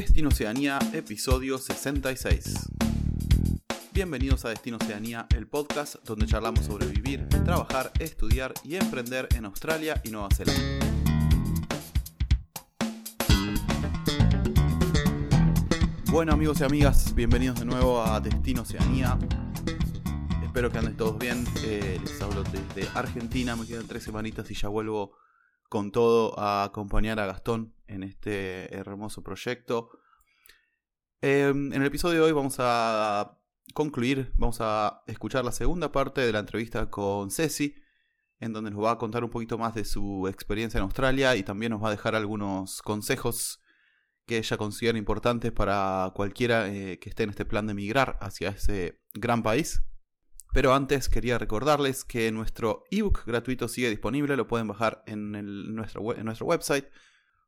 Destino Oceanía, episodio 66. Bienvenidos a Destino Oceanía, el podcast donde charlamos sobre vivir, trabajar, estudiar y emprender en Australia y Nueva Zelanda. Bueno amigos y amigas, bienvenidos de nuevo a Destino Oceanía. Espero que anden todos bien. Eh, les hablo desde Argentina, me quedan tres semanitas y ya vuelvo con todo a acompañar a Gastón en este hermoso proyecto. Em, en el episodio de hoy vamos a concluir, vamos a escuchar la segunda parte de la entrevista con Ceci, en donde nos va a contar un poquito más de su experiencia en Australia y también nos va a dejar algunos consejos que ella considera importantes para cualquiera eh, que esté en este plan de migrar hacia ese gran país. Pero antes quería recordarles que nuestro ebook gratuito sigue disponible, lo pueden bajar en, nuestro, en nuestro website.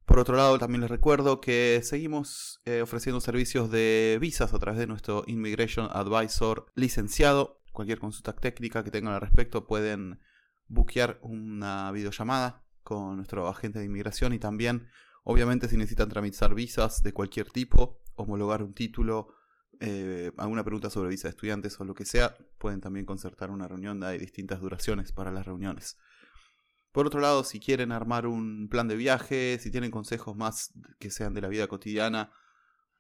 Por otro lado, también les recuerdo que seguimos eh, ofreciendo servicios de visas a través de nuestro Immigration Advisor licenciado. Cualquier consulta técnica que tengan al respecto pueden buquear una videollamada con nuestro agente de inmigración y también, obviamente, si necesitan tramitar visas de cualquier tipo, homologar un título, eh, alguna pregunta sobre visa de estudiantes o lo que sea, pueden también concertar una reunión. Hay distintas duraciones para las reuniones. Por otro lado, si quieren armar un plan de viaje, si tienen consejos más que sean de la vida cotidiana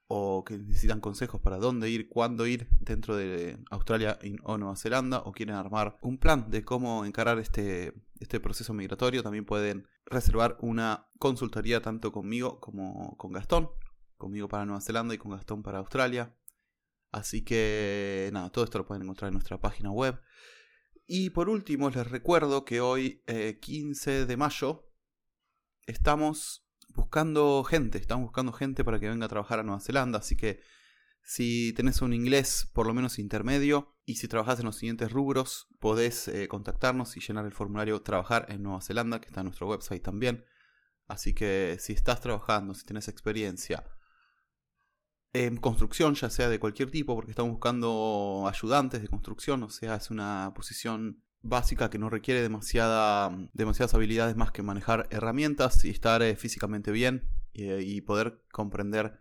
o que necesitan consejos para dónde ir, cuándo ir dentro de Australia o Nueva Zelanda o quieren armar un plan de cómo encarar este, este proceso migratorio, también pueden reservar una consultoría tanto conmigo como con Gastón, conmigo para Nueva Zelanda y con Gastón para Australia. Así que nada, todo esto lo pueden encontrar en nuestra página web. Y por último, les recuerdo que hoy, 15 eh, de mayo, estamos buscando gente. Estamos buscando gente para que venga a trabajar a Nueva Zelanda. Así que si tenés un inglés por lo menos intermedio y si trabajas en los siguientes rubros, podés eh, contactarnos y llenar el formulario Trabajar en Nueva Zelanda, que está en nuestro website también. Así que si estás trabajando, si tienes experiencia en construcción, ya sea de cualquier tipo, porque estamos buscando ayudantes de construcción, o sea, es una posición básica que no requiere demasiada, demasiadas habilidades más que manejar herramientas y estar eh, físicamente bien eh, y poder comprender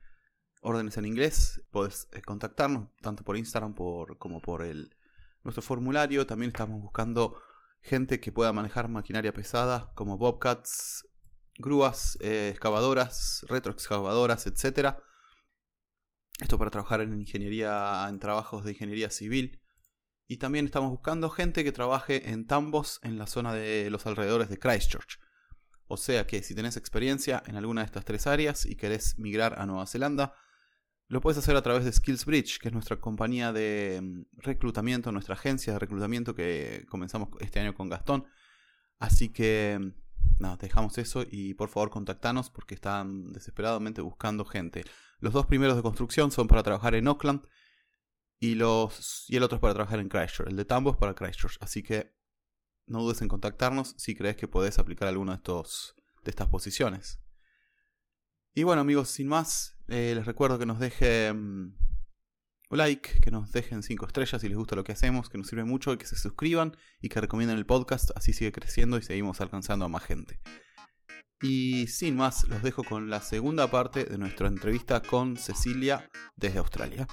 órdenes en inglés. Puedes eh, contactarnos tanto por Instagram por, como por el, nuestro formulario. También estamos buscando gente que pueda manejar maquinaria pesada como bobcats, grúas, excavadoras, retroexcavadoras, etcétera esto para trabajar en ingeniería, en trabajos de ingeniería civil. Y también estamos buscando gente que trabaje en tambos en la zona de los alrededores de Christchurch. O sea que si tenés experiencia en alguna de estas tres áreas y querés migrar a Nueva Zelanda, lo puedes hacer a través de SkillsBridge, que es nuestra compañía de mm, reclutamiento, nuestra agencia de reclutamiento que comenzamos este año con Gastón. Así que mm, nada, dejamos eso y por favor contactanos porque están desesperadamente buscando gente. Los dos primeros de construcción son para trabajar en Auckland y, los, y el otro es para trabajar en Christchurch. El de Tambo es para Christchurch. Así que no dudes en contactarnos si crees que podés aplicar alguna de, estos, de estas posiciones. Y bueno amigos, sin más, eh, les recuerdo que nos dejen un like, que nos dejen 5 estrellas si les gusta lo que hacemos, que nos sirve mucho, y que se suscriban y que recomienden el podcast, así sigue creciendo y seguimos alcanzando a más gente. Y sin más, los dejo con la segunda parte de nuestra entrevista con Cecilia desde Australia.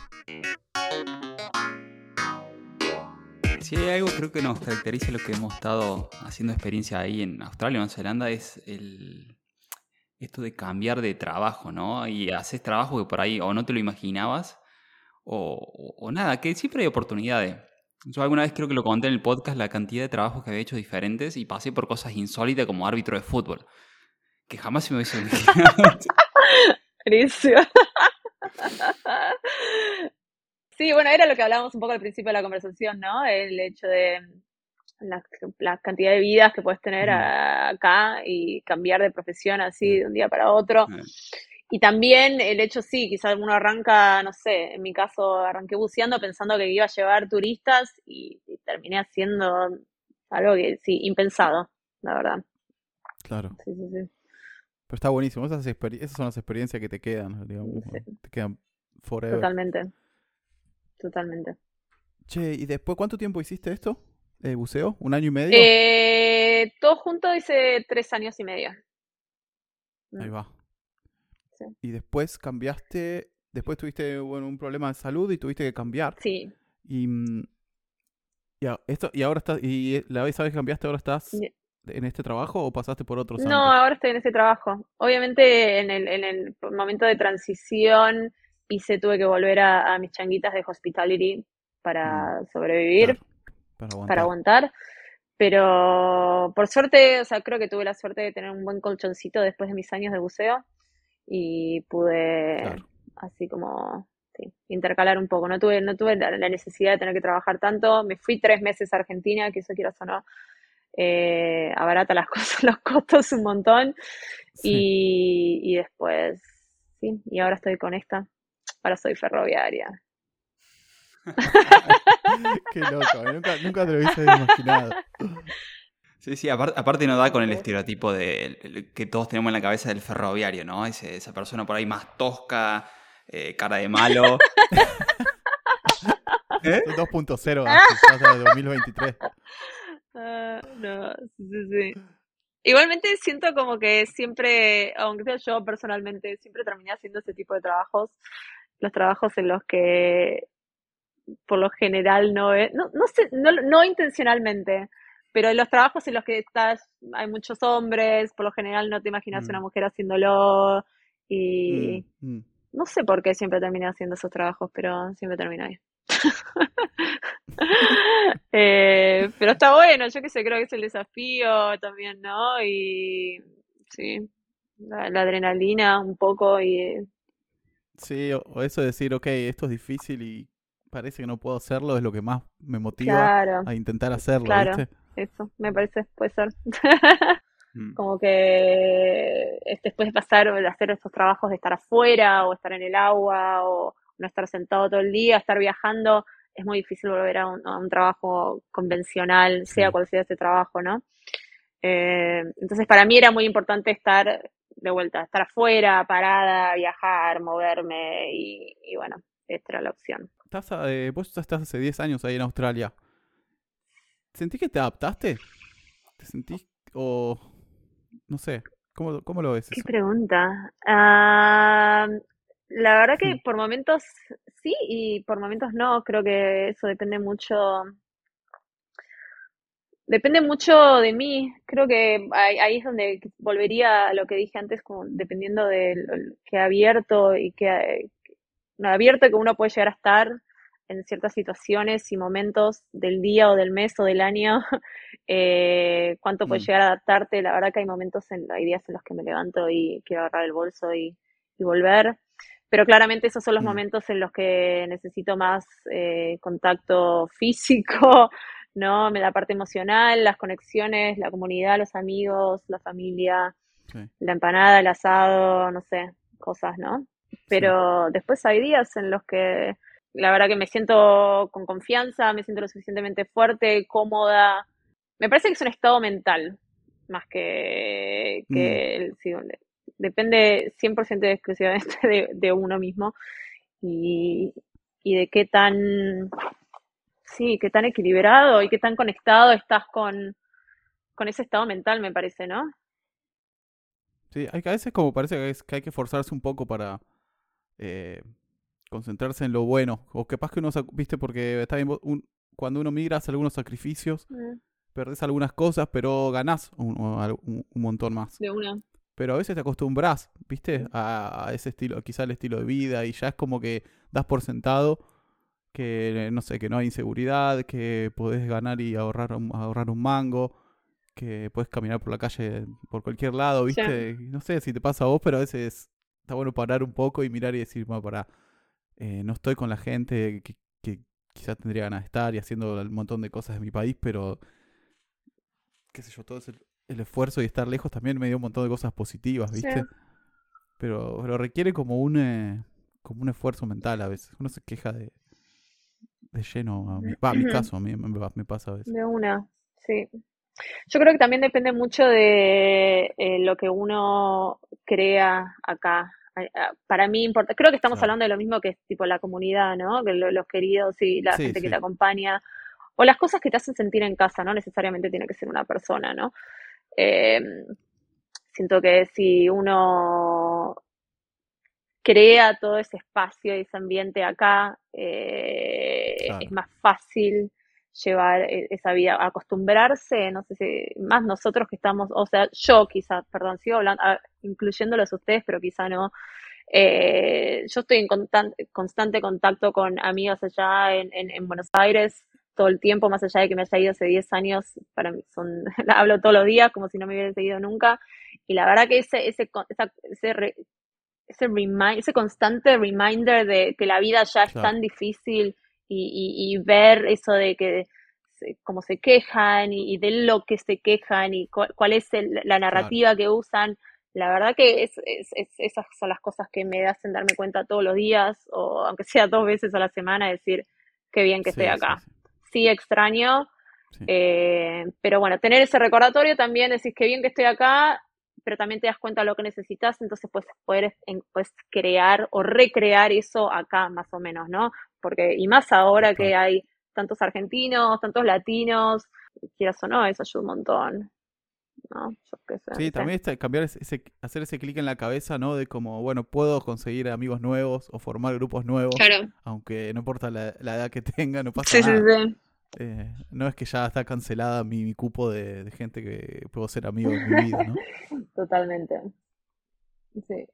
Si hay algo creo que nos caracteriza lo que hemos estado haciendo experiencia ahí en Australia, Nueva Zelanda, es el, esto de cambiar de trabajo, ¿no? Y haces trabajo que por ahí o no te lo imaginabas o, o nada, que siempre hay oportunidades. Yo alguna vez creo que lo conté en el podcast la cantidad de trabajos que había hecho diferentes y pasé por cosas insólitas como árbitro de fútbol que jamás se me hubiese imaginado. sí, bueno, era lo que hablábamos un poco al principio de la conversación, ¿no? El hecho de la, cantidad de vidas que puedes tener acá y cambiar de profesión así de un día para otro. Y también el hecho, sí, quizás uno arranca, no sé, en mi caso arranqué buceando pensando que iba a llevar turistas y, y terminé haciendo algo que sí, impensado, la verdad. Claro. Sí, sí, sí. Pero está buenísimo. Esas, esas son las experiencias que te quedan, digamos. Te quedan forever. Totalmente. Totalmente. Che, ¿y después cuánto tiempo hiciste esto? Eh, ¿Buceo? ¿Un año y medio? Eh, todo junto hice tres años y medio. Ahí mm. va. Y después cambiaste, después tuviste bueno, un problema de salud y tuviste que cambiar. Sí. Y, mm, y, esto, y ahora estás, y la vez sabes que cambiaste, ahora estás en este trabajo o pasaste por otros? No, ahora estoy en ese trabajo. Obviamente en el, en el momento de transición hice, tuve que volver a, mis changuitas de hospitality para mm, sobrevivir, para, aguantar. Pero por suerte, o sea, creo que tuve la suerte de tener un buen colchoncito después de mis años de buceo y pude así como intercalar un poco. No tuve, no tuve la, necesidad de tener que trabajar tanto. Me fui tres meses a Argentina, que eso quiero o no, eh, abarata las cosas, los costos un montón. Y, y después, sí, y ahora estoy con esta. Ahora soy ferroviaria. Qué loco, ¿eh? nunca, nunca te lo hubiese imaginado. Sí, sí, aparte, no da con el estereotipo de que todos tenemos en la cabeza del ferroviario, ¿no? esa persona por ahí más tosca, eh, cara de malo. ¿Eh? 2.0 de 2023. Ah, no, sí, sí. Igualmente siento como que siempre, aunque sea yo personalmente, siempre terminé haciendo ese tipo de trabajos. Los trabajos en los que por lo general no es, no, no sé, no, no intencionalmente, pero en los trabajos en los que estás, hay muchos hombres, por lo general no te imaginas mm. una mujer haciéndolo y mm, mm. no sé por qué siempre terminé haciendo esos trabajos, pero siempre termino ahí. Eh, pero está bueno, yo que sé, creo que es el desafío también, ¿no? Y sí, la, adrenalina un poco y... Sí, o eso de decir, ok, esto es difícil y parece que no puedo hacerlo, es lo que más me motiva a intentar hacerlo, claro, Eso, me parece, puede ser. Mm. Como que después de pasar, de hacer estos trabajos de estar afuera o estar en el agua o no estar sentado todo el día, estar viajando, es muy difícil volver a un, trabajo convencional, sea cual sea ese trabajo, ¿no? Eh, entonces para mí era muy importante estar de vuelta, estar afuera, parada, viajar, moverme y, bueno, esta era la opción. Estás, eh, vos estás hace 10 años ahí en Australia. ¿Sentís que te adaptaste? ¿Te sentís o no sé? ¿Cómo, cómo lo ves? Qué pregunta. Ah, la verdad que por momentos sí y por momentos no. Creo que eso depende mucho. Depende mucho de mí. Creo que ahí, es donde volvería a lo que dije antes, como dependiendo de que abierto y que abierto que uno puede llegar a estar en ciertas situaciones y momentos del día o del mes o del año, eh, cuánto puede mm. llegar a adaptarte. La verdad que hay momentos, en, hay días en los que me levanto y quiero agarrar el bolso y, y volver. Pero claramente esos son los mm. momentos en los que necesito más eh, contacto físico, ¿no? La parte emocional, las conexiones, la comunidad, los amigos, la familia, la empanada, el asado, no sé, cosas, ¿no? Pero después hay días en los que la verdad que me siento con confianza, me siento lo suficientemente fuerte, cómoda. Me parece que es un estado mental, más que, que mm. Depende 100% exclusivamente de, de, uno mismo y, y de qué tan, sí, qué tan equilibrado y qué tan conectado estás con, con ese estado mental, me parece, ¿no? Sí, hay que a veces como parece que, que hay que forzarse un poco para eh, concentrarse en lo bueno. O capaz que uno, viste, porque está bien, cuando uno migra hace algunos sacrificios, mm. perdés algunas cosas, pero ganás un, montón más. De una. Pero a veces te acostumbras, viste, a, ese estilo, quizá el estilo de vida, y ya es como que das por sentado que, no sé, que no hay inseguridad, que podés ganar y ahorrar, ahorrar un mango, que puedes caminar por la calle por cualquier lado, viste. No sé si te pasa a vos, pero a veces está bueno parar un poco y mirar y decir, bueno, para eh, no estoy con la gente que, quizás tendría ganas de estar y haciendo un montón de cosas en mi país, pero qué sé yo, todo el, esfuerzo y estar lejos también me dio un montón de cosas positivas, ¿viste? Pero, pero requiere como un, eh, como un esfuerzo mental a veces. Uno se queja de, de lleno. A mi, va, a mi caso, a mí me, pasa a veces. De una, sí. Yo creo que también depende mucho de eh, lo que uno crea acá para mí importa, creo que estamos hablando de lo mismo que es tipo la comunidad, ¿no? Que los queridos y la gente que te acompaña, o las cosas que te hacen sentir en casa, no necesariamente tiene que ser una persona, ¿no? Em, siento que si uno crea todo ese espacio y ese ambiente acá, eh, es más fácil llevar e, esa vida, acostumbrarse, no sé si, más nosotros que estamos, o sea, yo quizás, perdón, sigo hablando, ah, incluyéndolos a ustedes, pero quizá no. Eh, yo estoy en constante contacto con amigas allá en, en, Buenos Aires todo el tiempo, más allá de que me haya ido hace 10 años, para mí son, hablo todos los días como si no me hubiera seguido nunca. Y la verdad que ese, ese, ese, ese, ese constante reminder de que la vida ya es tan difícil y, y, ver eso de que cómo se quejan y, de lo que se quejan y cuál, es la narrativa que usan. La verdad que es, es, esas son las cosas que me hacen darme cuenta todos los días, o aunque sea dos veces a la semana, decir qué bien que estoy acá. Sí, extraño, eh, pero bueno, tener ese recordatorio también, decir qué bien que estoy acá, pero también te das cuenta de lo que necesitas, entonces puedes poder pues, crear o recrear eso acá más o menos, ¿no? porque, y más ahora que hay tantos argentinos, tantos latinos, quieras o no, eso ayuda un montón. ¿No? sí, también está cambiar ese, hacer ese clic en la cabeza, ¿no? De como, bueno, puedo conseguir amigos nuevos o formar grupos nuevos, aunque no importa la, edad que tenga, no pasa nada. Sí, sí. Eh, no es que ya está cancelada mi, cupo de, gente que puedo ser amigo en mi vida, ¿no? Totalmente. Sí.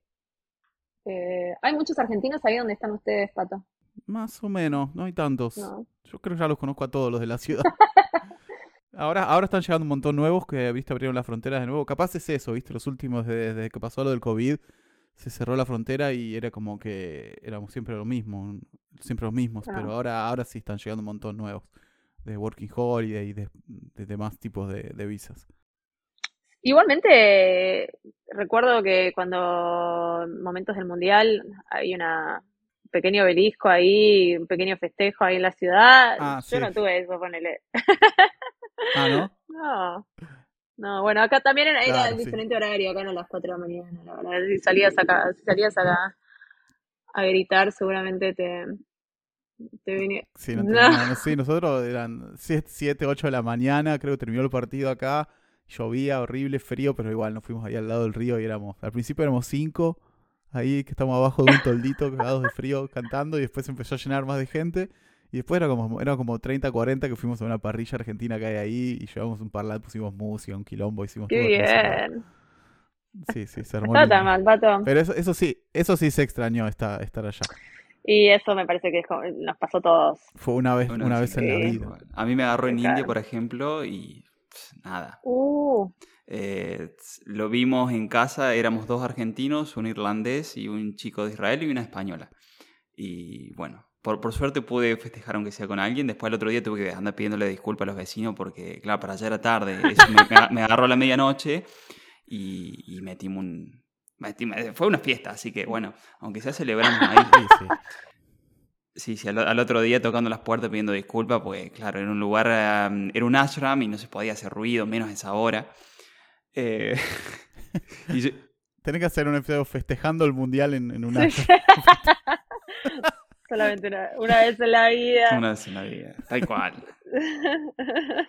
Eh, hay muchos argentinos ahí donde están ustedes, Pato. Más o menos, no hay tantos. Yo creo que ya los conozco a todos los de la ciudad. ahora, ahora están llegando un montón nuevos que, viste, abrieron las fronteras de nuevo. Capaz es eso, viste, los últimos, desde, que pasó lo del COVID, se cerró la frontera y era como que éramos siempre lo mismo, siempre los mismos. Pero ahora, ahora sí están llegando un montón nuevos de Working Holiday y de, demás tipos de, de visas. Igualmente, recuerdo que cuando momentos del Mundial hay una pequeño obelisco ahí, un pequeño festejo ahí en la ciudad. Ah, Yo no tuve eso, ponele. Ah, ¿no? no. No, bueno, acá también era, diferente horario, acá no a las 4 de la mañana, la verdad. Si salías acá, si salías acá a gritar, seguramente te, te venía. Sí, no, sí, nosotros eran 7, 8 de la mañana, creo que terminó el partido acá. Llovía, horrible, frío, pero igual nos fuimos ahí al lado del río y éramos, al principio éramos 5 ahí que estamos abajo de un toldito cagados de frío cantando y después empezó a llenar más de gente. Y después era como, era como 30, 40 que fuimos a una parrilla argentina que hay ahí y llevamos un parlante, pusimos música, un quilombo, hicimos Qué bien. Sí, sí, se armó. mal, pato. Pero eso, eso sí, eso sí se extrañó estar, estar allá. Y eso me parece que nos pasó a todos. Fue una vez, una, vez en la vida. A mí me agarró en India, por ejemplo, y nada. Uh. Eh, lo vimos en casa, éramos dos argentinos, un irlandés y un chico de Israel y una española. Y bueno, por, por suerte pude festejar aunque sea con alguien. Después el otro día tuve que andar pidiéndole disculpas a los vecinos porque, claro, para allá era tarde. me, agarró a la medianoche y, y metimos un... fue una fiesta, así que bueno, aunque sea celebramos ahí. Sí, sí, al, otro día tocando las puertas pidiendo disculpas, pues claro, era un lugar, era un ashram y no se podía hacer ruido, menos a esa hora. Eh, Tenés que hacer un episodio festejando el mundial en, en una. Solamente una, vez en la vida. Una vez en la vida, tal cual.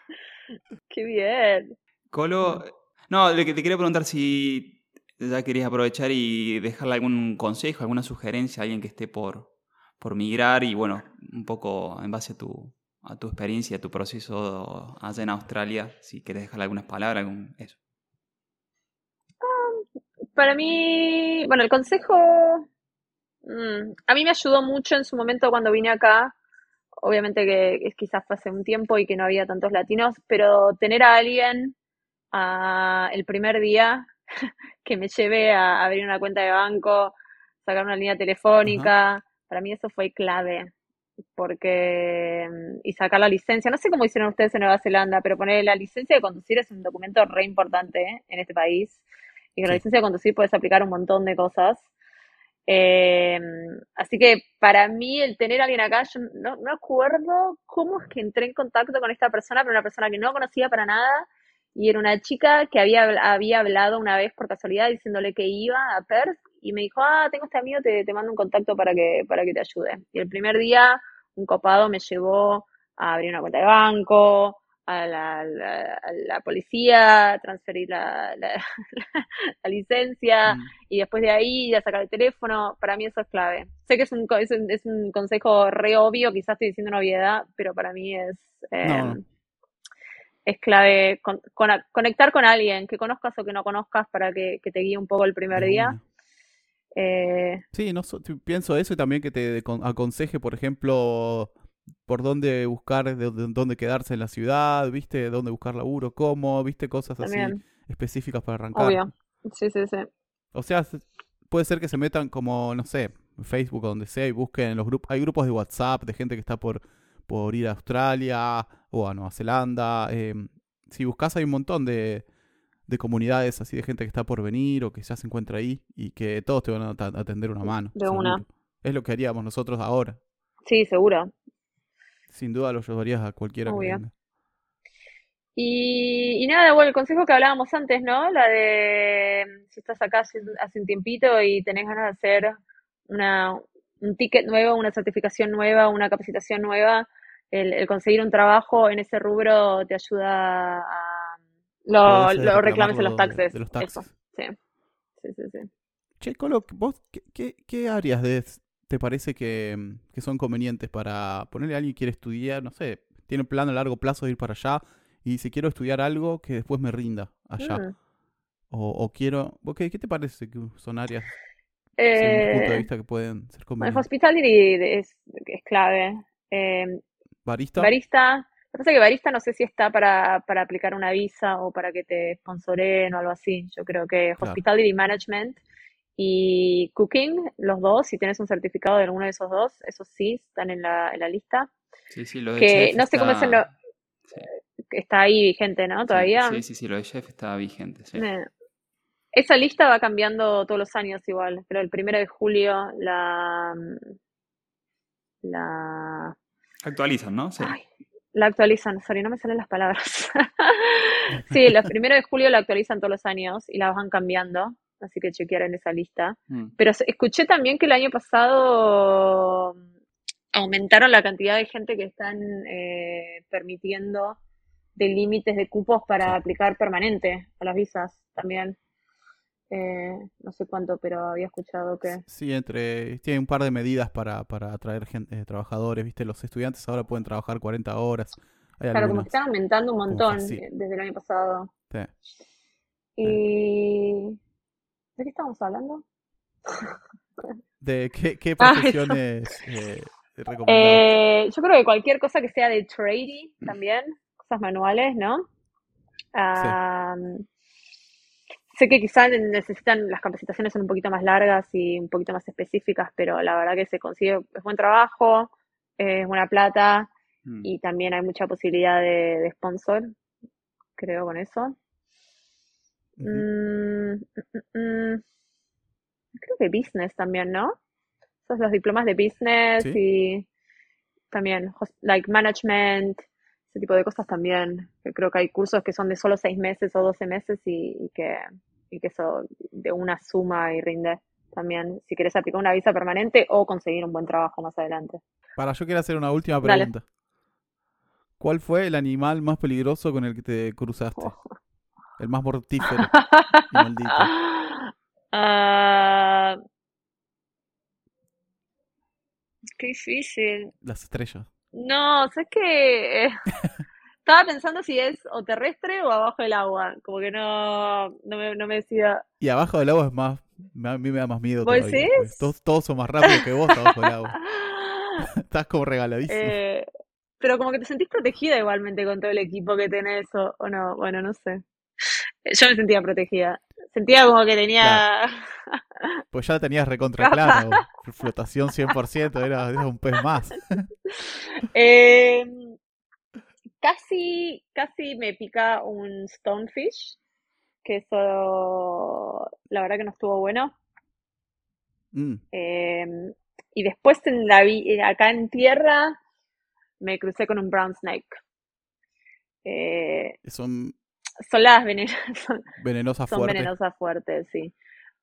Qué bien. Colo, no, te quería preguntar si ya querías aprovechar y dejarle algún consejo, alguna sugerencia a alguien que esté por, por migrar y bueno, un poco en base a tu, a tu experiencia, a tu proceso allá en Australia, si quieres dejarle algunas palabras, algún, eso. Para mí, bueno, el consejo mm, a mí me ayudó mucho en su momento cuando vine acá. Obviamente que quizás fue hace un tiempo y que no había tantos latinos, pero tener a alguien el primer día que me lleve a abrir una cuenta de banco, sacar una línea telefónica, para mí eso fue clave. Porque, y sacar la licencia, no sé cómo hicieron ustedes en Nueva Zelanda, pero poner la licencia de conducir es un documento re importante ¿eh? en este país y con la licencia de conducir puedes aplicar un montón de cosas. Eh, así que para mí el tener alguien acá, yo no, no acuerdo cómo es que entré en contacto con esta persona, pero una persona que no conocía para nada y era una chica que había, había hablado una vez por casualidad diciéndole que iba a Perth y me dijo, ah, tengo este amigo, te, te mando un contacto para que, para que te ayude. Y el primer día un copado me llevó a abrir una cuenta de banco, a la, policía, transferir la, la, licencia Mm. y después de ahí ir a sacar el teléfono, para mí eso es clave. Sé que es un, es un, es un consejo re obvio, quizás estoy diciendo una obviedad, pero para mí es, eh, No. es clave con- con- conectar con alguien que conozcas o que no conozcas para que, que te guíe un poco el primer día. Eh, Sí, no, pienso eso y también que te con- aconseje, por ejemplo, por dónde buscar, de, de dónde quedarse en la ciudad, viste, dónde buscar laburo, cómo, viste, cosas así específicas para arrancar. obvio. Sí, sí, sí. O sea, se- puede ser que se metan como, no sé, Facebook o donde sea y busquen en los grupos. Hay grupos de WhatsApp de gente que está por, por ir a Australia o a Nueva Zelanda. eh, si buscas hay un montón de, de comunidades así de gente que está por venir o que ya se encuentra ahí y que todos te van a ta- a tender una mano. De una. Es lo que haríamos nosotros ahora. Sí, seguro. Sin duda lo ayudarías a cualquiera que Obvio. venga. Y, y nada, bueno, el consejo que hablábamos antes, ¿no? La de mm, si estás acá hace, hace un tiempito y tenés ganas de hacer una, un ticket nuevo, una certificación nueva, una capacitación nueva, el, el conseguir un trabajo en ese rubro te ayuda a lo, Podés, eh, lo reclames en los taxes. de los Eso, taxes. sí. Sí, sí, sí. Che, Colo, ¿vos qué, qué, qué áreas de, te parece que, mm, que son convenientes para ponerle a alguien que quiere estudiar, no sé, tiene un plan a largo plazo de ir para allá y dice quiero estudiar algo que después me rinda allá? Mm. O, o quiero... ¿vos ¿Qué, te parece que son áreas, tu punto de Eh, vista, que pueden ser convenientes? hospitality es, es clave. Eh, ¿Barista? Barista, lo que pasa es que barista no sé si está para, para aplicar una visa o para que te sponsoren o algo así. Yo creo que Claro. Hospitality Management y Cooking, los dos, si tienes un certificado de alguno de esos dos, esos sí están en la, en la lista. Sí, sí, lo de Que chef no sé cómo es en está- lo- sí, que Está ahí vigente, ¿no? Todavía. Sí, sí, sí, lo de chef está vigente. sí. Eh, Esa lista va cambiando todos los años igual, pero el primero de julio la, la Actualizan, ¿no? Sí. Ay, la actualizan, sorry, no me salen las palabras. Sí, los primeros de julio la actualizan todos los años y la van cambiando, así que chequear en esa lista. Mm. Pero escuché también que el año pasado mm, aumentaron la cantidad de gente que están eh, permitiendo de límites de cupos para aplicar permanente a las visas también. Eh, no sé cuánto, pero había escuchado que... Sí, entre... Tiene un par de medidas para, para atraer gente, eh, trabajadores, viste, los estudiantes ahora pueden trabajar 40 horas. Hay Claro, como que están aumentando un montón desde el año pasado. Sí. Y... ¿De qué estábamos hablando? ¿De qué, qué Ah, profesiones eh, recomendás? Eh, yo creo que cualquier cosa que sea de trading también, cosas manuales, ¿no? Ah, sé que quizás necesitan, las capacitaciones son un poquito más largas y un poquito más específicas, pero la verdad que se consigue, es buen trabajo, es buena plata Mm. y también hay mucha posibilidad de, de sponsor, creo con eso. Mm, mm, mm, creo que business también, ¿no? Esos los diplomas de business Sí. y también, like management, ese tipo de cosas también. Creo que hay cursos que son de solo seis meses o doce meses y, y que, y que eso de una suma y rinde también si quieres aplicar una visa permanente o conseguir un buen trabajo más adelante. Para, yo quiero hacer una última Dale. pregunta. ¿Cuál fue el animal más peligroso con el que te cruzaste? Oh. El más mortífero y maldito. Ah, qué difícil. Las estrellas. No, sabes que estaba pensando si es o terrestre o abajo del agua. Como que no, no me, no me decía. Y abajo del agua es más. A mí me da más miedo ¿Vos todavía. Todos, todos son más rápidos que vos abajo del agua. Estás como regaladísimo. Eh, pero como que te sentís protegida igualmente con todo el equipo que tenés, o, o no, bueno, no sé. Yo me sentía protegida. Sentía como que tenía. Pues ya tenías recontra clara. vos. Flotación 100%, era, era un pez más. Eh, casi, casi me pica un stonefish, que eso, la verdad que no estuvo bueno. Mm, Eh, y después en la acá en tierra me crucé con un brown snake. Eh, son son las venenosas, son, venenosas son fuertes. venenosas fuertes, sí.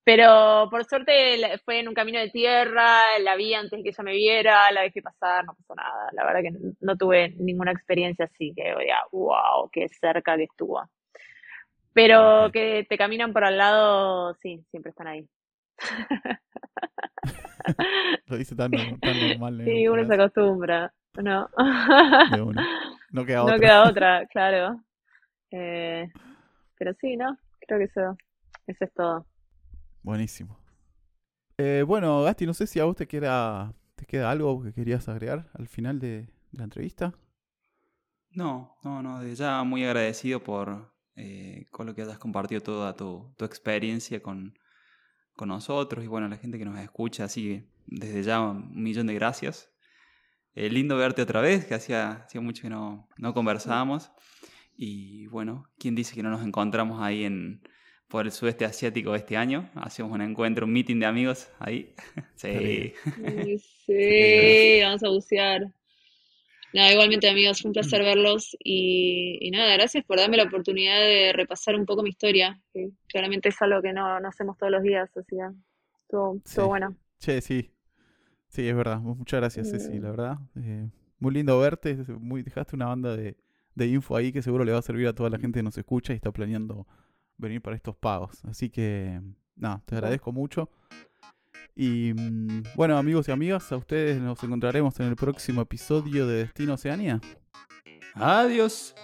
Pero por suerte fue en un camino de tierra, la vi antes de que ella me viera, la dejé pasar, no pasó nada. La verdad que no, tuve ninguna experiencia así que diga, wow, qué cerca que estuvo. Pero que te caminan por al lado, sí, siempre están ahí. Lo dice tan, normal. Sí, uno se acostumbra. No. No queda otra. No queda otra, claro. Eh, pero sí, ¿no? Creo que eso, eso es todo. Buenísimo. Eh, bueno, Gasti, no sé si a vos te queda, te queda algo que querías agregar al final de, la entrevista. No, no, no, ya muy agradecido por eh, con lo que hayas compartido toda tu, tu experiencia con, con, nosotros y bueno, la gente que nos escucha, así desde ya un millón de gracias. Eh, lindo verte otra vez, que hacía, hacía mucho que no, no conversábamos. Y bueno, ¿quién dice que no nos encontramos ahí en, por el sudeste asiático este año. Hacemos un encuentro, un meeting de amigos ahí. sí. Sí, vamos a bucear. Nada, igualmente amigos, fue un placer verlos y, nada, gracias por darme la oportunidad de repasar un poco mi historia, que claramente es algo que no, hacemos todos los días, así que estuvo, bueno. Che, sí, sí, es verdad, muchas gracias Ceci, la verdad. Eh, muy lindo verte, muy, dejaste una banda de, de info ahí que seguro le va a servir a toda la gente que nos escucha y está planeando venir para estos pagos. Así que, nada, te agradezco mucho. Y mm, bueno, amigos y amigas, a ustedes nos encontraremos en el próximo episodio de Destino Oceanía. Adiós.